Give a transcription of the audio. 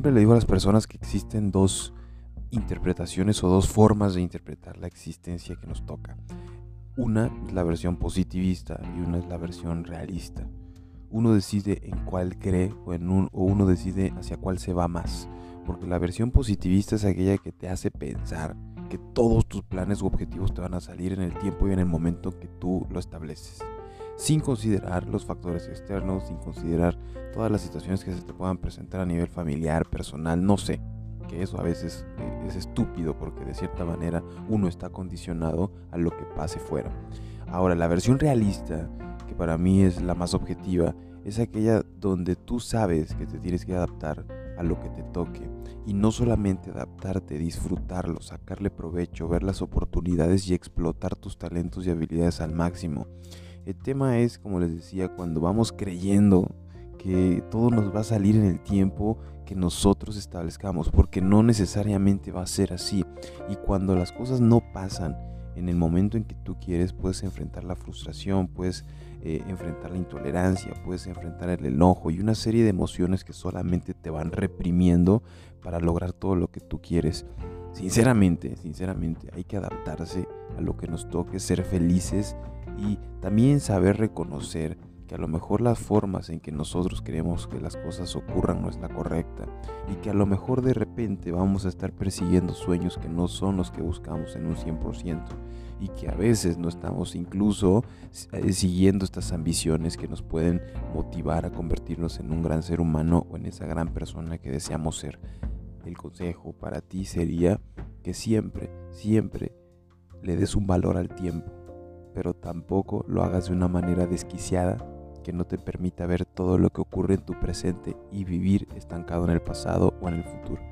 Siempre le digo a las personas que existen dos interpretaciones o dos formas de interpretar la existencia que nos toca. Una es la versión positivista y una es la versión realista. Uno decide en cuál cree o, en un, o uno decide hacia cuál se va más. Porque la versión positivista es aquella que te hace pensar que todos tus planes u objetivos te van a salir en el tiempo y en el momento que tú lo estableces. Sin considerar los factores externos, sin considerar todas las situaciones que se te puedan presentar a nivel familiar, personal, no sé. Que eso a veces eh, es estúpido porque de cierta manera uno está condicionado a lo que pase fuera. Ahora, la versión realista, que para mí es la más objetiva, es aquella donde tú sabes que te tienes que adaptar a lo que te toque. Y no solamente adaptarte, disfrutarlo, sacarle provecho, ver las oportunidades y explotar tus talentos y habilidades al máximo. El tema es, como les decía, cuando vamos creyendo que todo nos va a salir en el tiempo que nosotros establezcamos, porque no necesariamente va a ser así. Y cuando las cosas no pasan en el momento en que tú quieres, puedes enfrentar la frustración, puedes eh, enfrentar la intolerancia, puedes enfrentar el enojo y una serie de emociones que solamente te van reprimiendo para lograr todo lo que tú quieres. Sinceramente, sinceramente, hay que adaptarse a lo que nos toque, ser felices y también saber reconocer que a lo mejor las formas en que nosotros queremos que las cosas ocurran no es la correcta y que a lo mejor de repente vamos a estar persiguiendo sueños que no son los que buscamos en un 100% y que a veces no estamos incluso eh, siguiendo estas ambiciones que nos pueden motivar a convertirnos en un gran ser humano o en esa gran persona que deseamos ser. El consejo para ti sería que siempre, siempre le des un valor al tiempo, pero tampoco lo hagas de una manera desquiciada que no te permita ver todo lo que ocurre en tu presente y vivir estancado en el pasado o en el futuro.